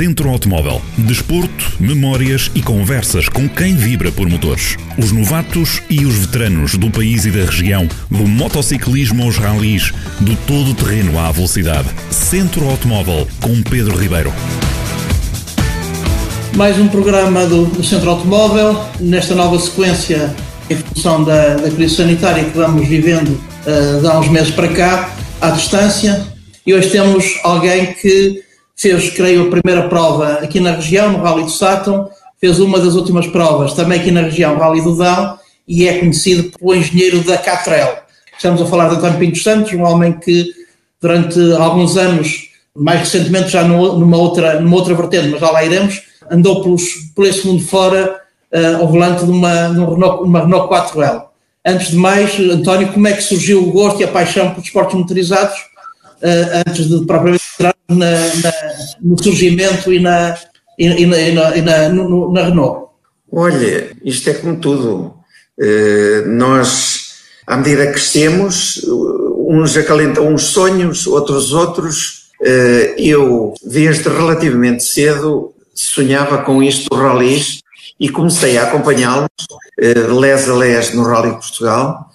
Centro Automóvel. Desporto, memórias e conversas com quem vibra por motores. Os novatos e os veteranos do país e da região, do motociclismo aos ralis, do todo terreno à velocidade. Centro Automóvel com Pedro Ribeiro. Mais um programa do, Centro Automóvel, nesta nova sequência em função da, da crise sanitária que vamos vivendo uh, há uns meses para cá, à distância, e hoje temos alguém que fez, creio, a primeira prova aqui na região, no Rally do Sátão, fez uma das últimas provas também aqui na região, Rally do Dão, e é conhecido como engenheiro da Catrel. Estamos a falar de António Pinto Santos, um homem que durante alguns anos, mais recentemente já numa outra, numa outra vertente, mas já lá iremos, andou pelos, por esse mundo fora uh, ao volante de uma, de Renault, uma Renault 4L. Antes de mais, António, como é que surgiu o gosto e a paixão por esportes motorizados, antes de propriamente entrar na, na, no surgimento e na, e, e na, e na, no, na Renault? Olha, isto é como tudo. Uh, nós, à medida que crescemos, uns acalentam uns sonhos, outros outros. Uh, eu, desde relativamente cedo, sonhava com isto do rallies e comecei a acompanhá-los de les a les no Rally de Portugal.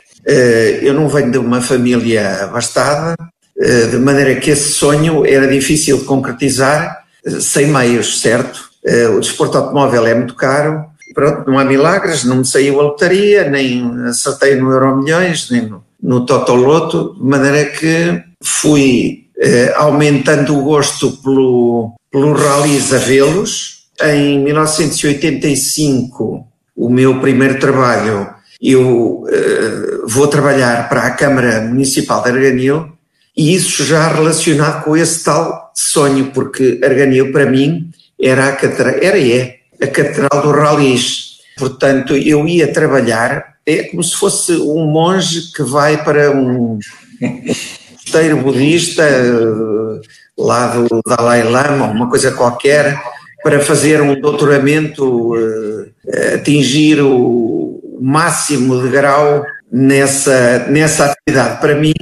eu não venho de uma família abastada, eh, de maneira que esse sonho era difícil de concretizar eh, sem meios, certo? Eh, o desporto automóvel é muito caro, pronto, não há milagres, não me saiu a lotaria, nem acertei no Euro Milhões, nem no, no Totoloto, de maneira que fui aumentando o gosto pelo, pelo rallies a vê-los. Em 1985, o meu primeiro trabalho, eu vou trabalhar para a Câmara Municipal de Arganil e isso já relacionado com esse tal sonho, porque Arganil para mim era a catedral, era e é, a catedral do ralis. Portanto, eu ia trabalhar, é como se fosse um monge que vai para um mosteiro budista lá do Dalai Lama, uma coisa qualquer, para fazer um doutoramento, eh, atingir o máximo de grau nessa, nessa atividade. Para mim,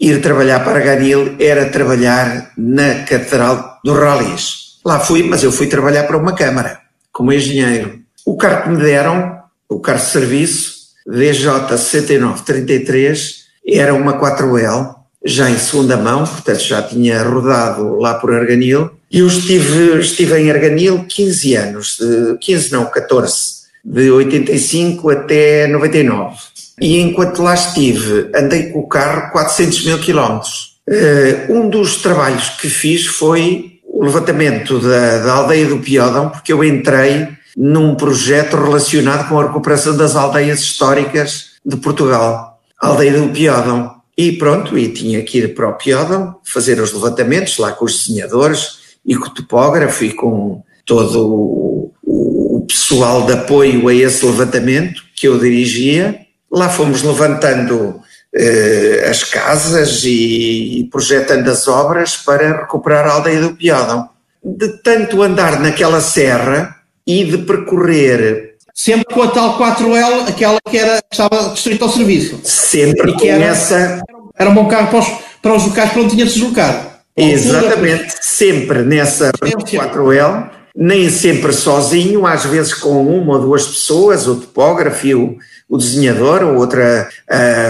ir trabalhar para Ganil era trabalhar na Catedral dos Ralis. Lá fui, mas eu fui trabalhar para uma Câmara, como engenheiro. O carro que me deram, o carro de serviço, DJ6933, era uma 4L, já em segunda mão, portanto já tinha rodado lá por Arganil. E eu estive, estive em Arganil 15 anos, de, 15 não, 14, de 85 até 99 e enquanto lá estive, andei com o carro 400 mil quilómetros. Uh, um dos trabalhos que fiz foi o levantamento da, da aldeia do Piódão, porque eu entrei num projeto relacionado com a recuperação das aldeias históricas de Portugal, a aldeia do Piódão. E pronto, e tinha que ir para o Piódão, fazer os levantamentos lá com os desenhadores e com o topógrafo e com todo o, o pessoal de apoio a esse levantamento que eu dirigia Lá fomos levantando eh, as casas e, e, projetando as obras para recuperar a aldeia do Piódão. De tanto andar naquela serra e de percorrer. Sempre com a tal 4L, aquela que era, estava distrito ao serviço. Sempre e que era, essa. Era um bom carro para os, para os locais para onde tinha de se deslocar. Exatamente, sempre nessa 4L, nem sempre sozinho, às vezes com uma ou duas pessoas, o topógrafo e o, o desenhador, ou outra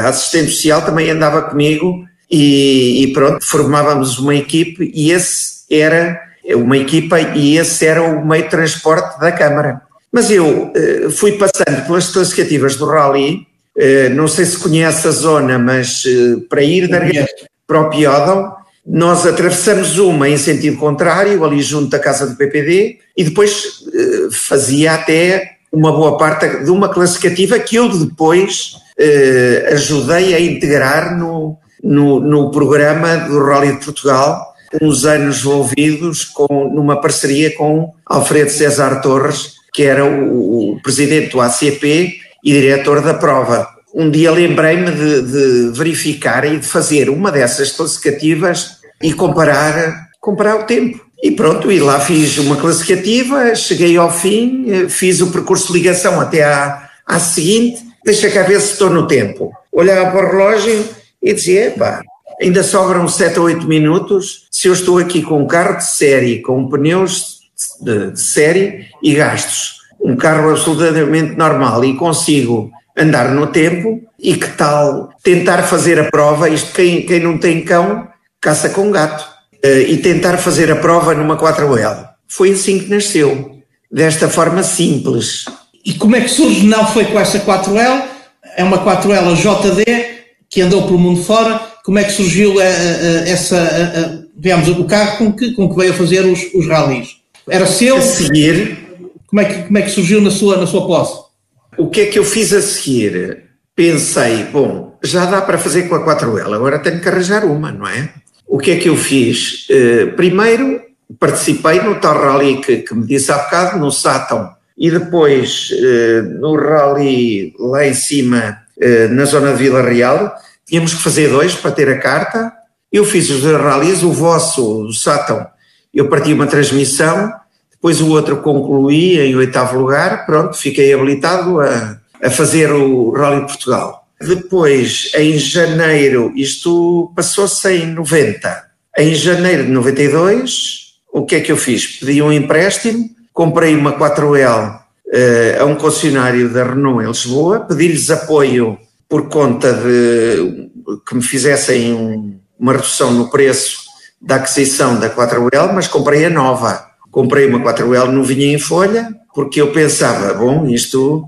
assistente social também andava comigo e, e, pronto, formávamos uma equipe e esse era uma equipa e esse era o meio de transporte da Câmara. Mas eu uh, fui passando pelas classificativas do Rally, uh, não sei se conhece a zona, mas uh, para ir da para o Piódão, nós atravessamos uma em sentido contrário, ali junto da casa do PPD, e depois fazia até uma boa parte de uma classificativa que eu depois eh, ajudei a integrar no, no, no, programa do Rally de Portugal, uns anos envolvidos com, numa parceria com Alfredo César Torres, que era o, o presidente do ACP e diretor da prova. Um dia lembrei-me de, de verificar e de fazer uma dessas classificativas e comparar, comparar o tempo. E pronto, e lá fiz uma classificativa, cheguei ao fim, eh, fiz o percurso de ligação até à, à seguinte, deixa ver se estou no tempo. Olhava para o relógio e dizia, epá, ainda sobram 7 ou 8 minutos, se eu estou aqui com um carro de série, com pneus de, de série e gastos. Um carro absolutamente normal e consigo andar no tempo e que tal tentar fazer a prova, isto quem, quem não tem cão caça com gato, e tentar fazer a prova numa 4L. Foi assim que nasceu, desta forma simples. E como é que surge? Não foi com essa 4L, é uma 4L JD que andou pelo mundo fora. Como é que surgiu eh, eh, essa, digamos, o carro com que, com que veio a fazer os, os rallies? Era seu? A seguir. Como é que, como é que surgiu na sua, na sua posse? O que é que eu fiz a seguir? Pensei, bom, já dá para fazer com a 4L, agora tenho que arranjar uma, não é? O que é que eu fiz? Uh, primeiro, participei no tal rally que, que, me disse há bocado, no Sátão, e depois uh, no rally lá em cima, uh, na zona de Vila Real, tínhamos que fazer dois para ter a carta. Eu fiz os dois rallies, o vosso, o Sátão, eu parti uma transmissão, depois o outro concluí em oitavo lugar, pronto, fiquei habilitado a, a fazer o Rally Portugal. Depois, em janeiro, isto passou-se em 90. Em janeiro de 92, o que é que eu fiz? Pedi um empréstimo, comprei uma 4L uh, eh, a um concessionário da Renault em Lisboa, pedi-lhes apoio por conta de que me fizessem um, uma redução no preço da aquisição da 4L, mas comprei a nova. Comprei uma 4L novinha em folha, porque eu pensava, bom, isto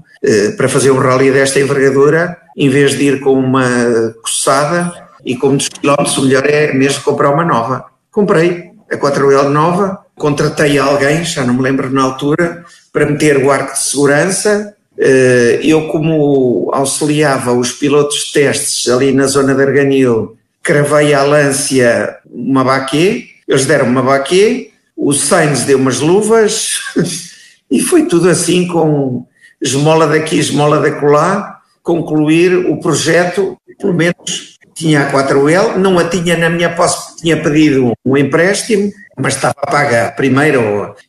para fazer um rally desta envergadura, em vez de ir com uma coçada e com muitos quilómetros, o melhor é mesmo comprar uma nova. Comprei a 4L nova, contratei alguém, já não me lembro na altura, para meter o arco de segurança. Eh, eu, como auxiliava os pilotos de testes ali na zona de Arganil, cravei à Lância uma baquê, eles deram uma baquê, o Sainz deu umas luvas e foi tudo assim com esmola daqui, esmola da colar, concluir o projeto, pelo menos tinha a 4L, não a tinha na minha posse, tinha pedido um empréstimo, mas estava paga a primeira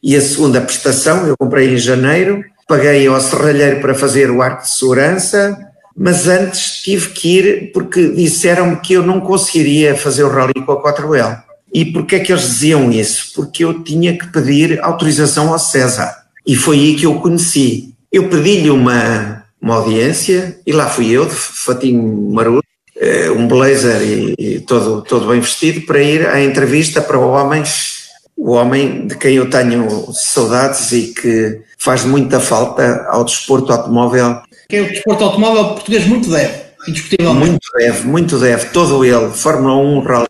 e a segunda prestação, eu comprei em janeiro, paguei ao serralheiro para fazer o arco de segurança, mas antes tive que ir porque disseram-me que eu não conseguiria fazer o rally com a 4L. E porquê é que eles diziam isso? Porque eu tinha que pedir autorização ao César. E foi aí que eu conheci. Eu pedi-lhe uma, uma audiência e lá fui eu, de fatinho marudo, eh, um blazer e, e, todo, todo bem vestido, para ir à entrevista para o homem, o homem de quem eu tenho saudades e que faz muita falta ao desporto automóvel. Que é o desporto automóvel português muito deve, indiscutivelmente. Muito deve, muito deve, todo ele, Fórmula 1, Rally,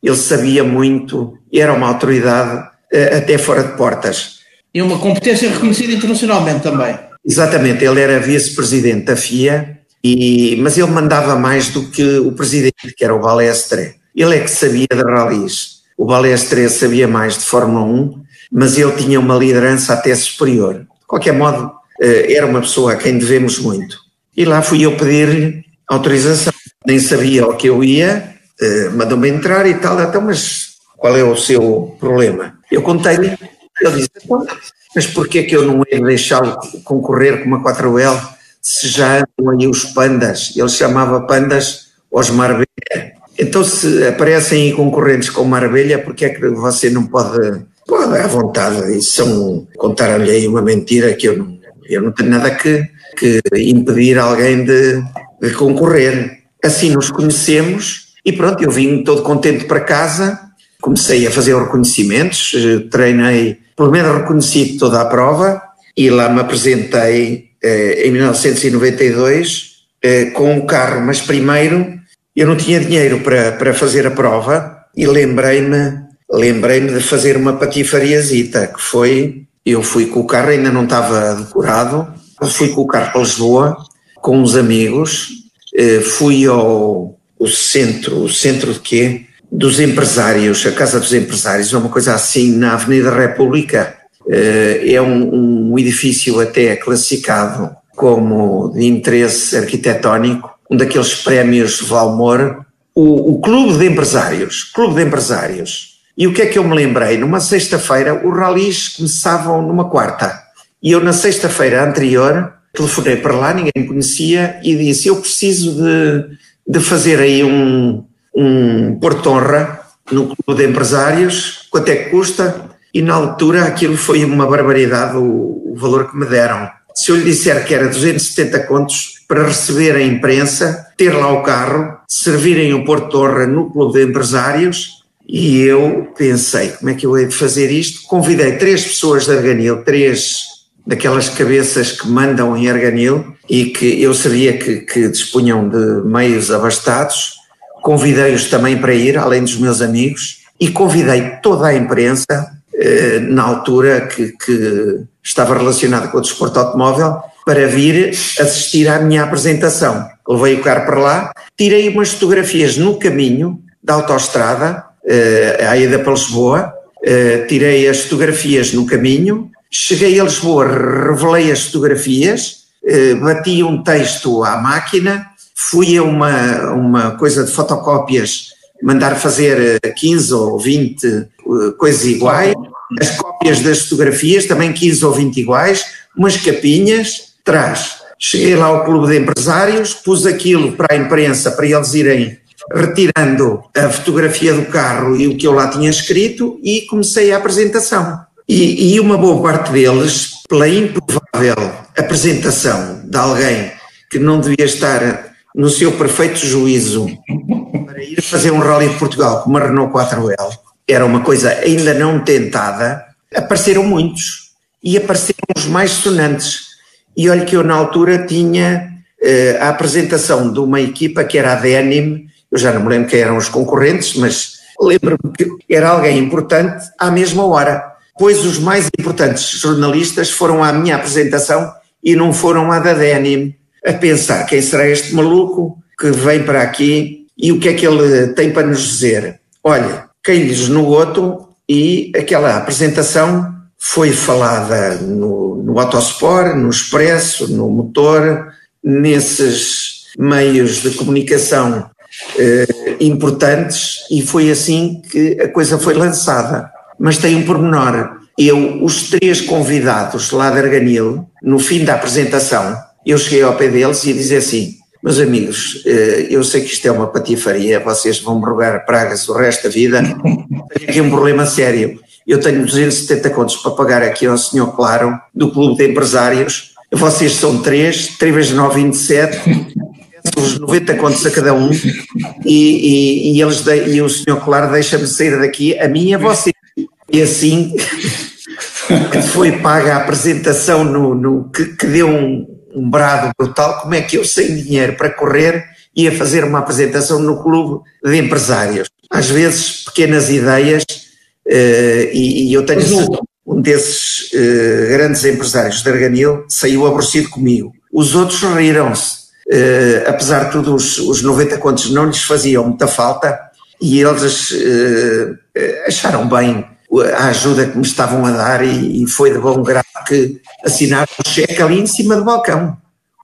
ele sabia muito, era uma autoridade eh, até fora de portas. E uma competência reconhecida internacionalmente também. Exatamente, ele era vice-presidente da FIA, e, mas ele mandava mais do que o presidente, que era o Balestre. Ele é que sabia de ralis. O Balestre sabia mais de Fórmula 1, mas ele tinha uma liderança até superior. De qualquer modo, eh, era uma pessoa a quem devemos muito. E lá fui eu pedir-lhe autorização. Nem sabia o que eu ia, eh, mandou-me entrar e tal, então, mas qual é o seu problema? Eu contei-lhe ele disse, mas porquê que eu não ia deixá-lo concorrer com uma 4L se já andam aí os pandas? Ele chamava pandas os Marbelha. Então se aparecem aí concorrentes com Marbelha, porquê é que você não pode, pode à vontade, são, contar-lhe aí uma mentira que eu não, eu não tenho nada que, que impedir alguém de, de concorrer. Assim nos conhecemos e pronto, eu vim todo contente para casa, comecei a fazer reconhecimentos, eh, treinei pelo menos reconheci toda a prova e lá me apresentei eh, em 1992 eh, com o carro, mas primeiro eu não tinha dinheiro para, para fazer a prova e lembrei-me lembrei-me de fazer uma patifariazita, que foi, eu fui com o carro, ainda não estava decorado, fui com o carro para Lisboa, com uns amigos, eh, fui ao o centro, o centro de quê? Dos empresários, a Casa dos Empresários, é uma coisa assim na Avenida República. Eh, é um, um edifício até classificado como de interesse arquitetónico, um daqueles prémios Valmor, o, o Clube de Empresários. Clube de Empresários. E o que é que eu me lembrei? Numa sexta-feira, os ralis começavam numa quarta. E eu, na sexta-feira anterior, telefonei para lá, ninguém me conhecia, e disse: Eu preciso de, de fazer aí um, um Portonra no clube de empresários, quanto é que custa? e na altura aquilo foi uma barbaridade o, o valor que me deram. Se eu lhe disser que era 270 contos para receber a imprensa, ter lá o carro, servirem o Porto Torre no Clube de Empresários, e eu pensei, como é que eu hei de fazer isto? Convidei três pessoas de Arganil, três daquelas cabeças que mandam em Arganil e que eu sabia que, que dispunham de meios abastados. Convidei-os também para ir, além dos meus amigos, e convidei toda a imprensa, eh, na altura que, que estava relacionada com o desporto automóvel, para vir assistir à minha apresentação. Levei o carro para lá, tirei umas fotografias no caminho da autoestrada, eh, à ida para Lisboa, eh, tirei as fotografias no caminho, cheguei a Lisboa, revelei as fotografias, bati um texto à máquina, fui a uma, uma coisa de fotocópias, mandar fazer 15 ou 20 coisas iguais, as cópias das fotografias, também 15 ou 20 iguais, umas capinhas, traz. Cheguei lá ao clube de empresários, pus aquilo para a imprensa, para eles irem retirando a fotografia do carro e o que eu lá tinha escrito e comecei a apresentação. E, e uma boa parte deles, pela improvável apresentação de alguém que não devia estar no seu perfeito juízo para ir fazer um Rally de Portugal com uma Renault 4L, era uma coisa ainda não tentada, apareceram muitos e apareceram os mais sonantes. E olha que eu na altura tinha uh, a apresentação de uma equipa que era a Denim, eu já não me lembro quem eram os concorrentes, mas lembro-me que era alguém importante à mesma hora. Pois os mais importantes jornalistas foram à minha apresentação e não foram à da Denim, a pensar quem será este maluco que vem para aqui e o que é que ele tem para nos dizer. Olha, quem lhes no outro e aquela apresentação foi falada no, no Autosport, no Expresso, no Motor, nesses meios de comunicação eh, importantes e foi assim que a coisa foi lançada. Mas tem um pormenor. Eu, os três convidados lá de Arganil, no fim da apresentação, eu cheguei ao pé deles e disse assim, meus amigos, eh, eu sei que isto é uma patifaria, vocês vão me rogar pragas o resto da vida, tenho aqui um problema sério. Eu tenho 270 contos para pagar aqui ao senhor Claro, do Clube de Empresários, vocês são três, 3 vezes 9, 27, os 90 contos a cada um e, e, e eles de, e o senhor Claro deixa-me sair daqui, a mim e a você. E assim foi paga a apresentação no, no que, que, deu um, um brado brutal, como é que eu sem dinheiro para correr ia fazer uma apresentação no clube de empresários. Às vezes pequenas ideias uh, e, e, eu tenho um desses uh, grandes empresários de Arganil saiu aborrecido comigo. Os outros riram-se Uh, apesar de tudo, os, os 90 contos não lhes faziam muita falta e eles acharam bem a ajuda que me estavam a dar e, e foi de bom grado que assinaram o cheque ali em cima do balcão.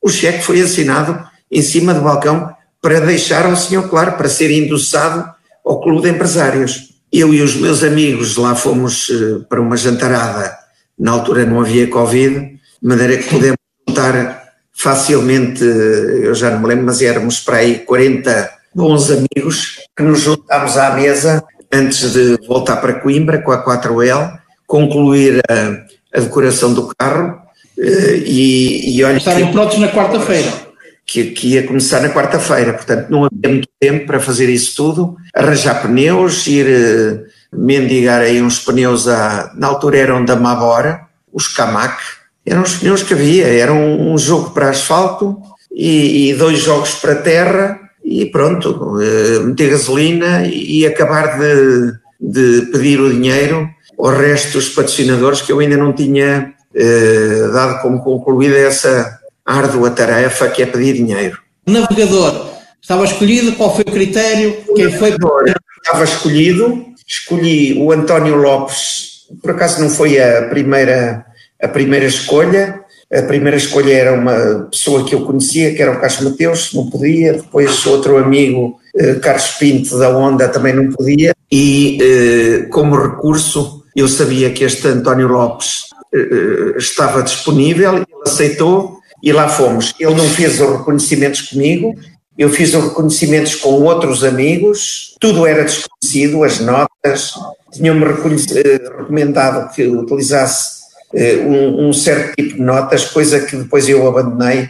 O cheque foi assinado em cima do balcão para deixar ao senhor Claro, para ser endossado ao Clube de Empresários. Eu e os meus amigos lá fomos uh, para uma jantarada, na altura não havia Covid, de maneira que pudemos juntar facilmente, eu já não me lembro, mas éramos para aí 40 bons amigos que nos juntámos à mesa antes de voltar para Coimbra com a 4L, concluir a, a decoração do carro eh, e, e olha. Estarem prontos na quarta-feira. Que, que, ia começar na quarta-feira, portanto não havia muito tempo para fazer isso tudo, arranjar pneus, ir uh, mendigar aí uns pneus, a, na altura eram da Mabora, os Camac, eram os pneus que havia, era um, um jogo para asfalto e, e, dois jogos para terra e pronto, uh, meter gasolina e, acabar de, de, pedir o dinheiro ao resto dos patrocinadores que eu ainda não tinha uh, dado como concluída essa árdua tarefa que é pedir dinheiro. Navegador, estava escolhido, qual foi o critério? O Quem foi? Estava escolhido, escolhi o António Lopes, por acaso não foi a primeira a primeira escolha. A primeira escolha era uma pessoa que eu conhecia, que era o Carlos Mateus, não podia. Depois outro amigo, eh, Carlos Pinto, da Onda, também não podia. E eh, como recurso, eu sabia que este António Lopes eh, estava disponível, ele aceitou e lá fomos. Ele não fez os reconhecimentos comigo, eu fiz os reconhecimentos com outros amigos, tudo era desconhecido, as notas, tinham-me recomendado que utilizasse um, um certo tipo de notas, coisa que depois eu abandonei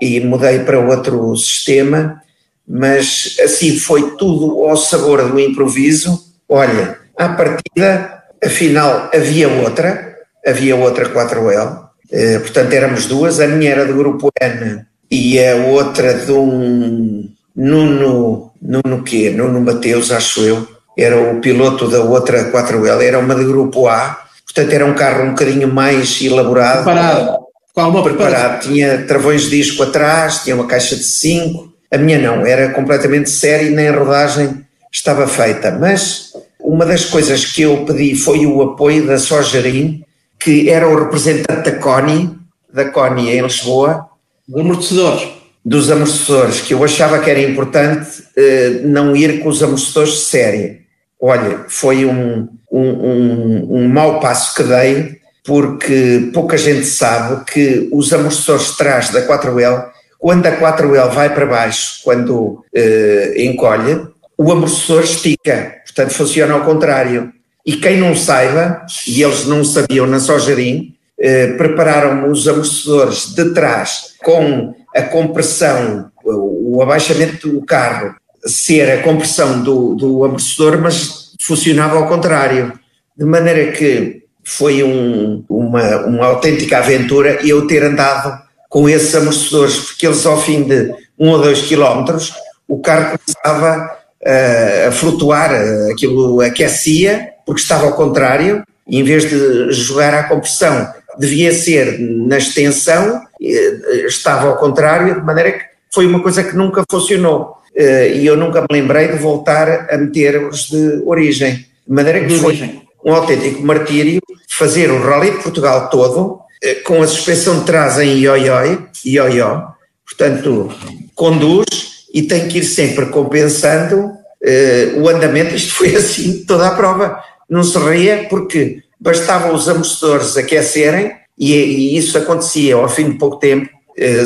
e mudei para outro sistema, mas assim foi tudo ao sabor do improviso. Olha, à partida, afinal, havia outra, havia outra 4L, eh, portanto éramos duas, a minha era do grupo N e a outra de um Nuno, Nuno quê? Nuno Mateus, acho eu, era o piloto da outra 4L, era uma de grupo A, portanto era um carro um bocadinho mais elaborado. Preparado. Qual uma preparado. Tinha travões de disco atrás, tinha uma caixa de 5. A minha não, era completamente séria e nem a rodagem estava feita. Mas uma das coisas que eu pedi foi o apoio da Sojarim, que era o representante da CONI, da CONI em Lisboa. Dos amortecedores. Dos amortecedores, que eu achava que era importante eh, não ir com os amortecedores de série. Olha, foi um, um, um, um mau passo que dei, porque pouca gente sabe que os amortecedores de trás da 4L, quando a 4L vai para baixo, quando eh, encolhe, o amortecedor estica, portanto funciona ao contrário. E quem não saiba, e eles não sabiam na Sojarim, eh, prepararam os amortecedores de trás com a compressão, o abaixamento do carro ser a compressão do, do amortecedor, mas funcionava ao contrário. De maneira que foi um, uma, uma autêntica aventura eu ter andado com esses amortecedores, porque eles ao fim de um ou dois quilómetros, o carro começava uh, a flutuar, aquilo aquecia, porque estava ao contrário, e em vez de jogar à compressão, devia ser na extensão, estava ao contrário, de maneira que foi uma coisa que nunca funcionou. Uh, e eu nunca me lembrei de voltar a meter os de origem. De maneira que foi um autêntico martírio fazer o Rally de Portugal todo uh, com a suspensão de trás em ioioi, ioió, portanto, conduz e tem que ir sempre compensando uh, o andamento. Isto foi assim toda a prova. Não se ria porque bastavam os amortecedores aquecerem e, e isso acontecia ao fim de pouco tempo,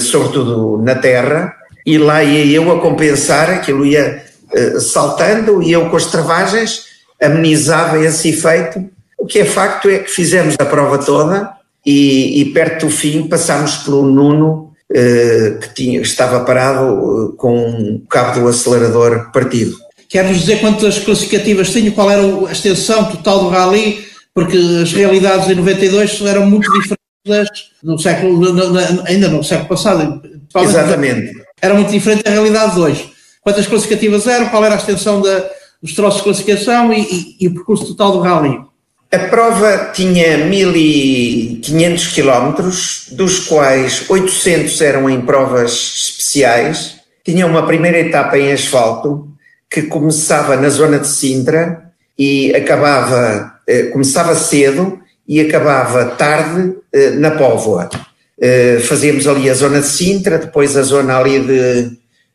sobretudo na terra, e lá ia eu a compensar, aquilo ia uh, saltando, e eu com as travagens amenizava esse efeito. O que é facto é que fizemos a prova toda e, e perto do fim passámos pelo Nuno, uh, que tinha, estava parado com o cabo do acelerador partido. Quer-nos dizer quantas classificativas tinha, qual era a extensão total do rally, porque as realidades em 92 eram muito diferentes do século, ainda no século passado. Exatamente era muito diferente da realidade de hoje. Quantas classificativas eram, qual era a extensão da, dos troços de classificação e, e, e, o percurso total do rally? A prova tinha 1500 quilómetros, dos quais 800 eram em provas especiais. Tinha uma primeira etapa em asfalto, que começava na zona de Sintra e acabava, eh, começava cedo e acabava tarde eh, na Póvoa. Uh, fazíamos ali a zona de Sintra, depois a zona ali de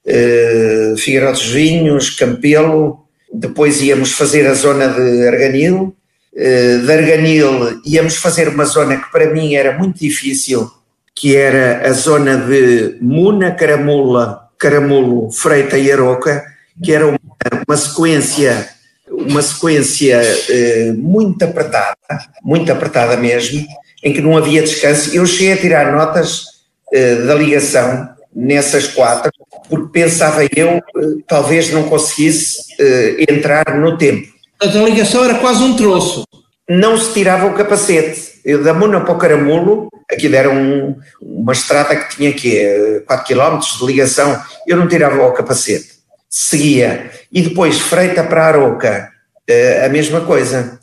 uh, Figueiró dos Vinhos, Campelo, depois íamos fazer a zona de Arganil, de Arganil íamos fazer uma zona que para mim era muito difícil, que era a zona de Muna, Caramula, Caramulo, Freita e Aroca, que era uma, uma sequência uma sequência muito apertada, muito apertada mesmo, em que não havia descanso. Eu cheguei a tirar notas uh, da ligação nessas quatro, porque pensava eu, uh, talvez não conseguisse uh, entrar no tempo. A ligação era quase um troço. Não se tirava o capacete. Eu da Muna para o Caramulo, aquilo era um, uma estrada que tinha aqui 4 km de ligação, eu não tirava o capacete. Seguia. E depois, Freita para Aroca, a mesma coisa.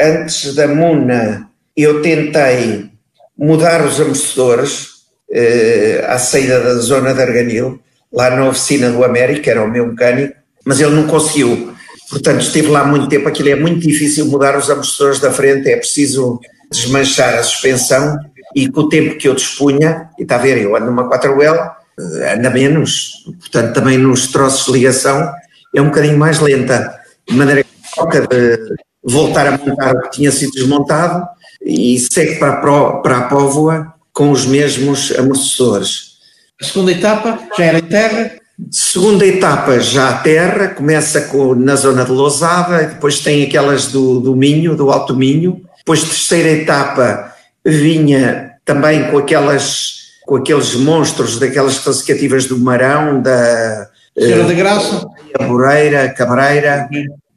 Antes da Muna eu tentei mudar os amortecedores eh, à saída da zona de Arganil, lá na oficina do América, era o meu mecânico, mas ele não conseguiu. Portanto, estive lá muito tempo. Aquilo é muito difícil mudar os amortecedores da frente, é preciso desmanchar a suspensão e com o tempo que eu dispunha, e está a ver, eu ando numa 4L, eh, anda menos, portanto, também nos troços de ligação é um bocadinho mais lenta, de maneira que toca de voltar a montar o que tinha sido desmontado e segue para a, para a Póvoa com os mesmos amortecedores. A segunda etapa já era em terra? Segunda etapa já a terra, começa com, na zona de Lousada, depois tem aquelas do, do Minho, do Alto Minho. Depois terceira etapa vinha também com aquelas com aqueles monstros daquelas classificativas do Marão, da Senhora uh, da Graça, Boreira, Cabreira,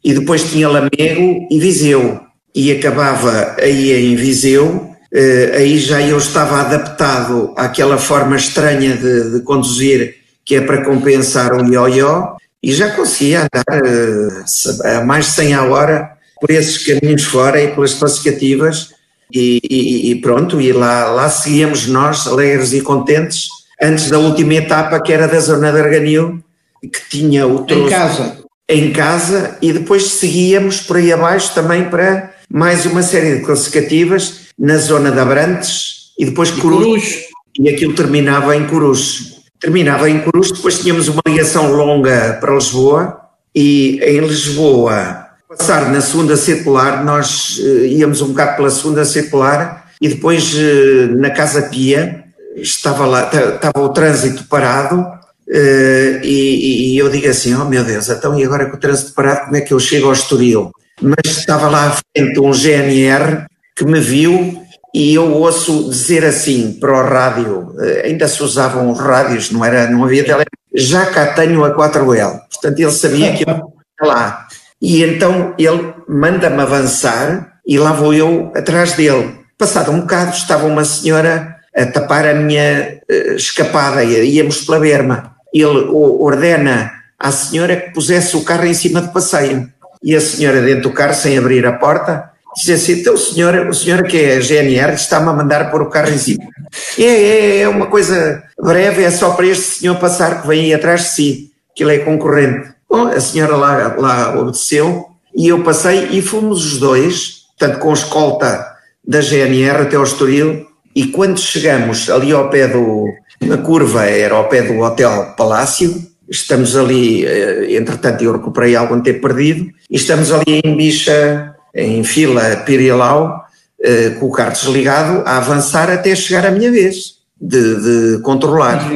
e depois tinha Lamego e Viseu. E acabava aí em Viseu, uh, aí já eu estava adaptado àquela forma estranha de, de conduzir que é para compensar o ioió, e já conseguia andar uh, a mais de 100 a hora por esses caminhos fora e pelas classificativas, e, e, e, pronto, e lá, lá seguíamos nós, alegres e contentes, antes da última etapa que era da zona de Arganil, que tinha o troço em casa. em casa, e depois seguíamos por aí abaixo também para mais uma série de classificativas na zona de Abrantes e depois Coruj, e aquilo terminava em Coruj. Terminava em Cruz, depois tínhamos uma ligação longa para Lisboa e em Lisboa, passar na segunda circular, nós uh, íamos um bocado pela segunda circular e depois uh, na Casa Pia estava lá, estava o trânsito parado uh, e, e, eu digo assim, oh meu Deus, então e agora com o trânsito parado como é que eu chego ao Estoril? Mas estava lá à frente um GNR que me viu e eu ouço dizer assim para o rádio, eh, ainda se usavam os rádios, não, era, não havia telefone, já cá tenho a 4L, portanto ele sabia que eu lá. E então ele manda-me avançar e lá vou eu atrás dele. Passado um bocado estava uma senhora a tapar a minha uh, escapada, íamos pela berma. Ele ordena à senhora que pusesse o carro em cima do passeio. E a senhora dentro do carro, sem abrir a porta, Diz assim, então o senhor, o senhor que é GNR está-me a mandar pôr o carro em cima. É, é, é uma coisa breve, é só para este senhor passar que vem aí atrás de si, que ele é concorrente. Bom, a senhora lá, lá obedeceu e eu passei e fomos os dois, tanto com a escolta da GNR até ao Estoril, e quando chegamos ali ao pé do, na curva, era ao pé do Hotel Palácio, estamos ali, eh, entretanto eu recuperei algum tempo perdido, e estamos ali em Bicha, em fila Pirilau, eh, com o carro desligado, a avançar até chegar a minha vez de, de controlar.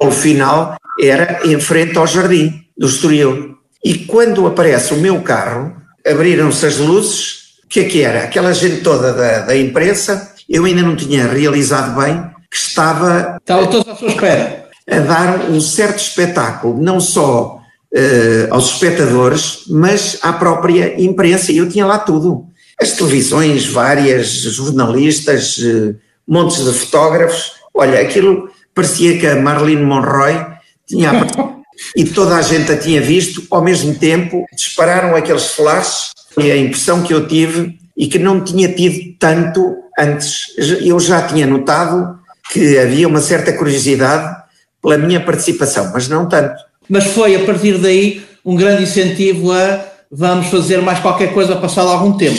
O final era em frente ao jardim do Estoril. E quando aparece o meu carro, abriram-se as luzes, o que é que era? Aquela gente toda da, da imprensa, eu ainda não tinha realizado bem que estava. Estava todos à sua espera. A dar um certo espetáculo, não só uh, aos espectadores, mas à própria imprensa. E eu tinha lá tudo. As televisões, várias, jornalistas, uh, montes de fotógrafos. Olha, aquilo parecia que a Marilyn Monroe tinha e toda a gente a tinha visto, ao mesmo tempo dispararam aqueles flashes e a impressão que eu tive e que não tinha tido tanto antes. Eu já tinha notado que havia uma certa curiosidade pela minha participação, mas não tanto mas foi a partir daí um grande incentivo a vamos fazer mais qualquer coisa passado algum tempo.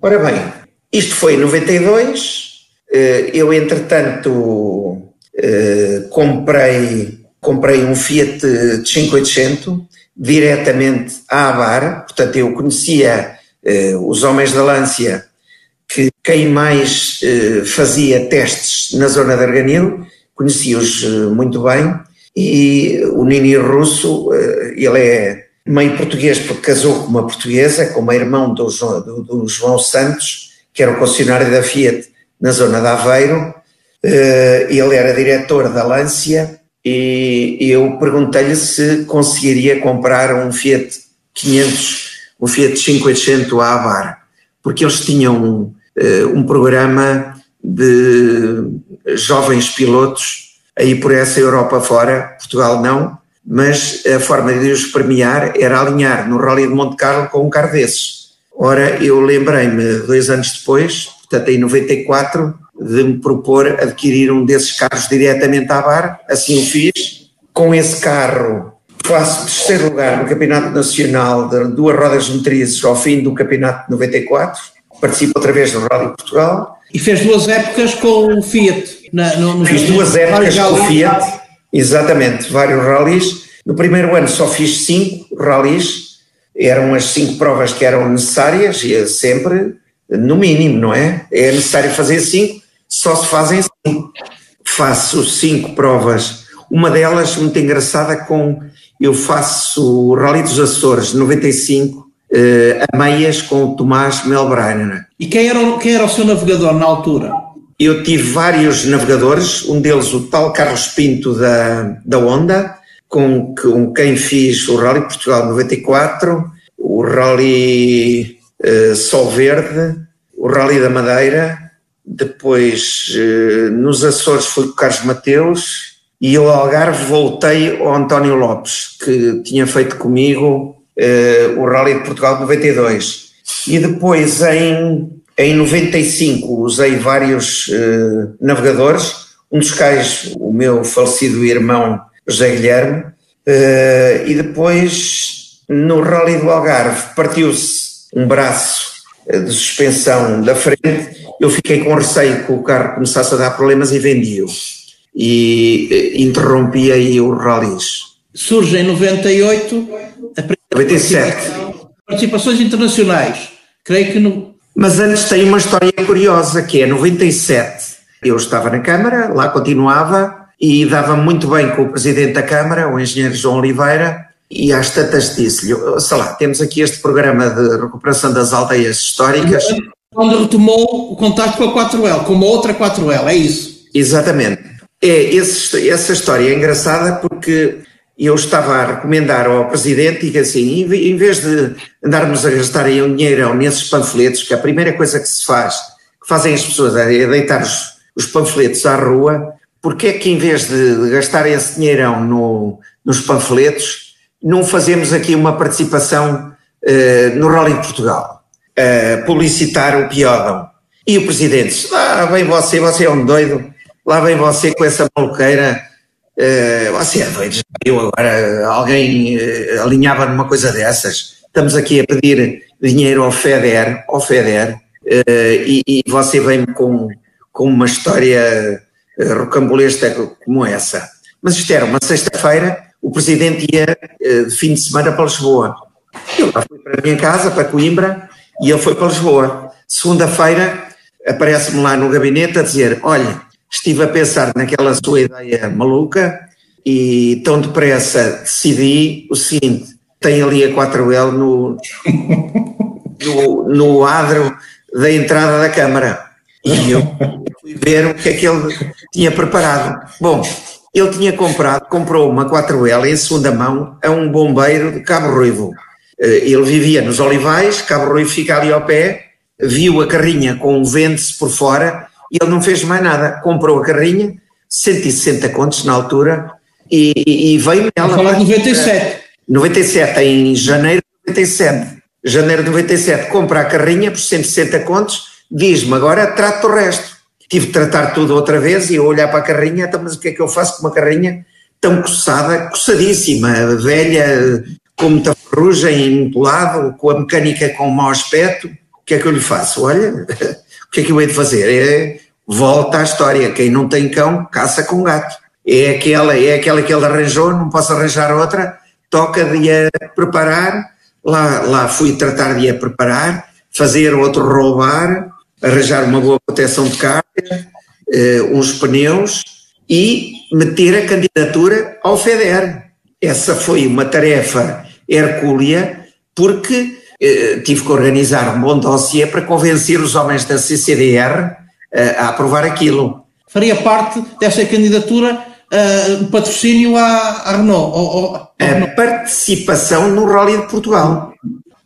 Ora bem, isto foi em 92, eh, eu entretanto eh, comprei, comprei um Fiat 5800 diretamente à Abar, portanto eu conhecia eh, os homens da Lância que quem mais fazia testes na zona de Arganil, conhecia-os muito bem, e o Nini Russo, eh, ele é meio português porque casou com uma portuguesa, como irmão do João, do, do João Santos, que era o concessionário da Fiat na zona de Aveiro. Eh, ele era diretor da Lancia e eu perguntei-lhe se conseguiria comprar um Fiat 500, um Fiat 5800 a Avar, porque eles tinham um, eh, um programa de jovens pilotos aí por essa Europa fora, Portugal não, mas a forma de os premiar era alinhar no Rally de Monte Carlo com um carro desses. Ora, eu lembrei-me, dois anos depois, portanto em 94, de me propor adquirir um desses carros diretamente à bar, assim o fiz. Com esse carro faço terceiro lugar no Campeonato Nacional de duas rodas motrizes ao fim do Campeonato de 94, participo outra vez no Rally de Portugal. E fez duas épocas com o Fiat na, no, no fiz duas épocas com o Fiat, exatamente, vários rallies. No primeiro ano só fiz cinco rallies, eram as cinco provas que eram necessárias, e sempre no mínimo, não é? É necessário fazer cinco, só se fazem cinco. Faço cinco provas, Uma delas, muito engraçada, com eu faço o Rally dos Açores 95 uh, a meias com o Tomás Melbreiner. E quem era, quem era o seu navegador na altura? Eu tive vários navegadores, um deles o tal Carlos Pinto da, da Honda, com, com quem fiz o Rally Portugal 94, o Rally uh, Sol Verde, o Rally da Madeira, depois uh, nos Açores fui com o Carlos Mateus e ao Algarve voltei ao António Lopes, que tinha feito comigo uh, o Rally de Portugal 92. E depois em, em 95 usei vários uh, navegadores, um dos quais o meu falecido irmão José Guilherme, uh, e depois no Rally do Algarve partiu-se um braço de suspensão da frente, eu fiquei com receio que o carro começasse a dar problemas e vendi-o. E interrompi aí o rallies. Surge em 98 a 97. participações internacionais. Creio que no. Mas antes tem uma história curiosa que é 97. Eu estava na Câmara, lá continuava e dava muito bem com o Presidente da Câmara, o Engenheiro João Oliveira, e às tantas disse-lhe, sei lá, temos aqui este programa de recuperação das aldeias históricas. Quando retomou o contato com a 4L, com uma outra 4L, é isso? Exatamente. É, esse, essa história é engraçada porque eu estava a recomendar ao Presidente que assim, em vez de andarmos a gastar aí um dinheirão nesses panfletos, que a primeira coisa que se faz, que fazem as pessoas é deitar os, os panfletos à rua, porque é que em vez de, de gastar esse dinheirão no, nos panfletos, não fazemos aqui uma participação uh, no Rally de Portugal, uh, publicitar o Piódão. E o Presidente lá vem você, você é um doido, lá vem você com essa maluqueira, uh, você é doido, eu agora, alguém uh, alinhava numa coisa dessas, estamos aqui a pedir dinheiro ao FEDER, ao FEDER, e, e, você vem com, com uma história rocambolesca como essa. Mas isto era uma sexta-feira, o Presidente ia de fim de semana para Lisboa. Eu lá fui para a minha casa, para Coimbra, e ele foi para Lisboa. Segunda-feira aparece-me lá no gabinete a dizer: Olha, estive a pensar naquela sua ideia maluca e tão depressa decidi o seguinte: tem ali a 4L no, no, no adro da entrada da Câmara. E eu fui ver o que é que ele tinha preparado. Bom, ele tinha comprado, comprou uma 4L em segunda mão a um bombeiro de Cabo Ruivo. Eh, ele vivia nos Olivais, Cabo Ruivo fica ali ao pé, viu a carrinha com um vende-se por fora e ele não fez mais nada. Comprou a carrinha, 160 contos na altura, e, e veio nela. Falar de 97. 97, em janeiro de 97. Janeiro de 97, compra a carrinha por 160 contos, diz-me agora trato o resto. Tive de tratar tudo outra vez e eu olhar para a carrinha, então, mas o que é que eu faço com uma carrinha tão coçada, coçadíssima, velha, com muita ferrugem, empolado, com a mecânica com mau aspecto? O que é que eu lhe faço? Olha, o que é que eu hei de fazer? É, volta à história, quem não tem cão, caça com gato. É aquela, é aquela que ele arranjou, não posso arranjar outra, toca de a preparar, lá, lá fui tratar de a preparar, fazer outro roubar, arranjar uma boa proteção de carga, eh, uns pneus e meter a candidatura ao FEDER. Essa foi uma tarefa hercúlea, porque eh, tive que organizar um bom dossiê para convencer os homens da CCDR eh, a aprovar aquilo. Faria parte dessa candidatura uh, patrocínio à, à Renault, ou, ou, a Renault. participação no Rally de Portugal.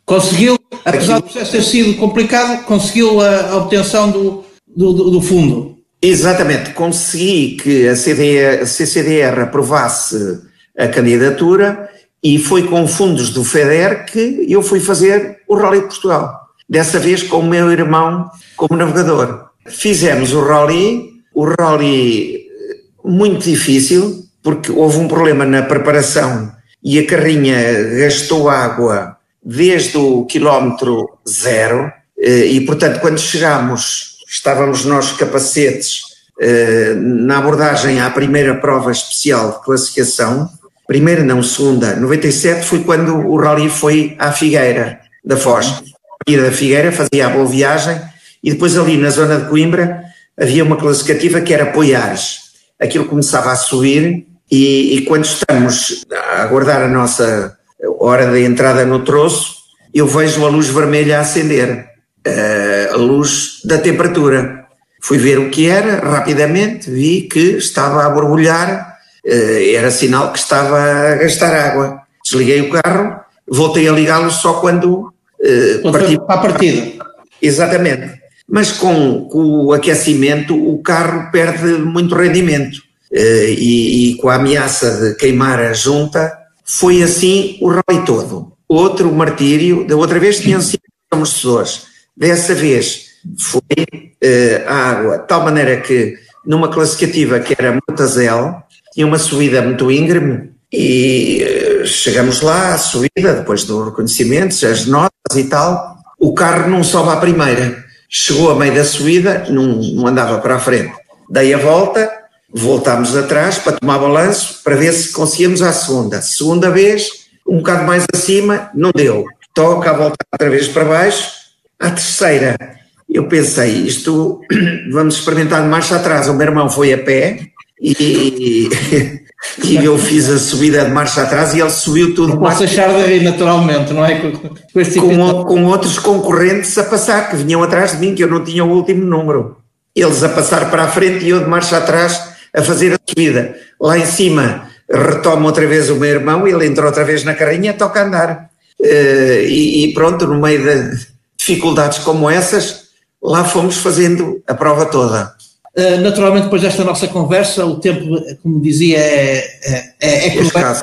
Conseguiu, apesar do processo ter sido complicado, conseguiu a, obtenção do, do, do, do, fundo. Exatamente, consegui que a, CDR, a CCDR aprovasse a candidatura e foi com fundos do FEDER que eu fui fazer o Rally de Portugal. Dessa vez com o meu irmão como navegador. Fizemos o Rally, o Rally muito difícil, porque houve um problema na preparação e a carrinha gastou água desde o quilómetro zero eh, e, portanto, quando chegámos, estávamos nós capacetes eh, na abordagem à primeira prova especial de classificação, primeira não, segunda, 97 foi quando o rally foi à Figueira da Foz. Ir da Figueira, fazia a boa viagem e depois ali na zona de Coimbra havia uma classificativa que era Poiares aquilo começava a subir e, e quando estamos a aguardar a nossa hora da entrada no troço, eu vejo a luz vermelha a acender, eh, a luz da temperatura. Fui ver o que era, rapidamente vi que estava a borbulhar, eh, era sinal que estava a gastar água. Desliguei o carro, voltei a ligá-lo só quando uh, parti... para a partida. Exatamente. Mas com, com, o aquecimento o carro perde muito rendimento e, e, com a ameaça de queimar a junta foi assim o rally todo. Outro martírio, da outra vez tinham sido amortecedores, dessa vez foi uh, a água, de tal maneira que numa classificativa que era Montazel, tinha uma subida muito íngreme e uh, chegamos lá, a subida, depois do reconhecimento, as notas e tal, o carro não sobe à primeira, chegou a meio da subida, não, não andava para a frente. Dei a volta, voltámos atrás para tomar balanço, para ver se conseguíamos a segunda. Segunda vez, um bocado mais acima, não deu. Toca a voltar outra vez para baixo. A terceira, eu pensei, isto vamos experimentar de marcha atrás. O meu irmão foi a pé e, e eu fiz a subida de marcha atrás e ele subiu tudo. Não posso achar de rir naturalmente, não é? Com, com outros concorrentes a passar, que vinham atrás de mim, que eu não tinha o último número. Eles a passar para a frente e eu de marcha atrás a fazer a subida. Lá em cima retomo outra vez o meu irmão, ele entrou outra vez na carrinha, toca a andar. Uh, e, e, pronto, no meio de dificuldades como essas, lá fomos fazendo a prova toda. Uh, naturalmente, depois desta nossa conversa, o tempo, como dizia, é, é, é, é cruel,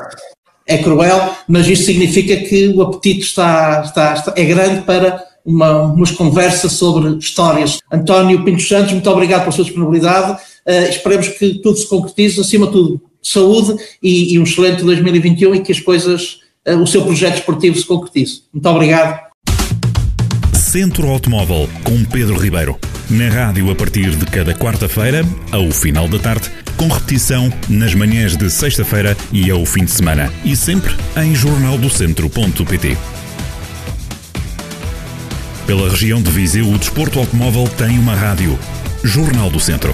é cruel, mas isto significa que o apetite está, está, está é grande para uma, umas conversas sobre histórias. António Pinto Santos, muito obrigado pela sua disponibilidade. Uh, esperemos que tudo se concretize, acima de tudo, saúde e, e um excelente 2021 e que as coisas, uh, o seu projeto esportivo se concretize. Muito obrigado. Centro Automóvel com Pedro Ribeiro. Na rádio a partir de cada quarta-feira, ao final da tarde, com repetição nas manhãs de sexta-feira e ao fim de semana. E sempre em jornaldocentro.pt. Pela região de Viseu, o desporto automóvel tem uma rádio. Jornal do Centro.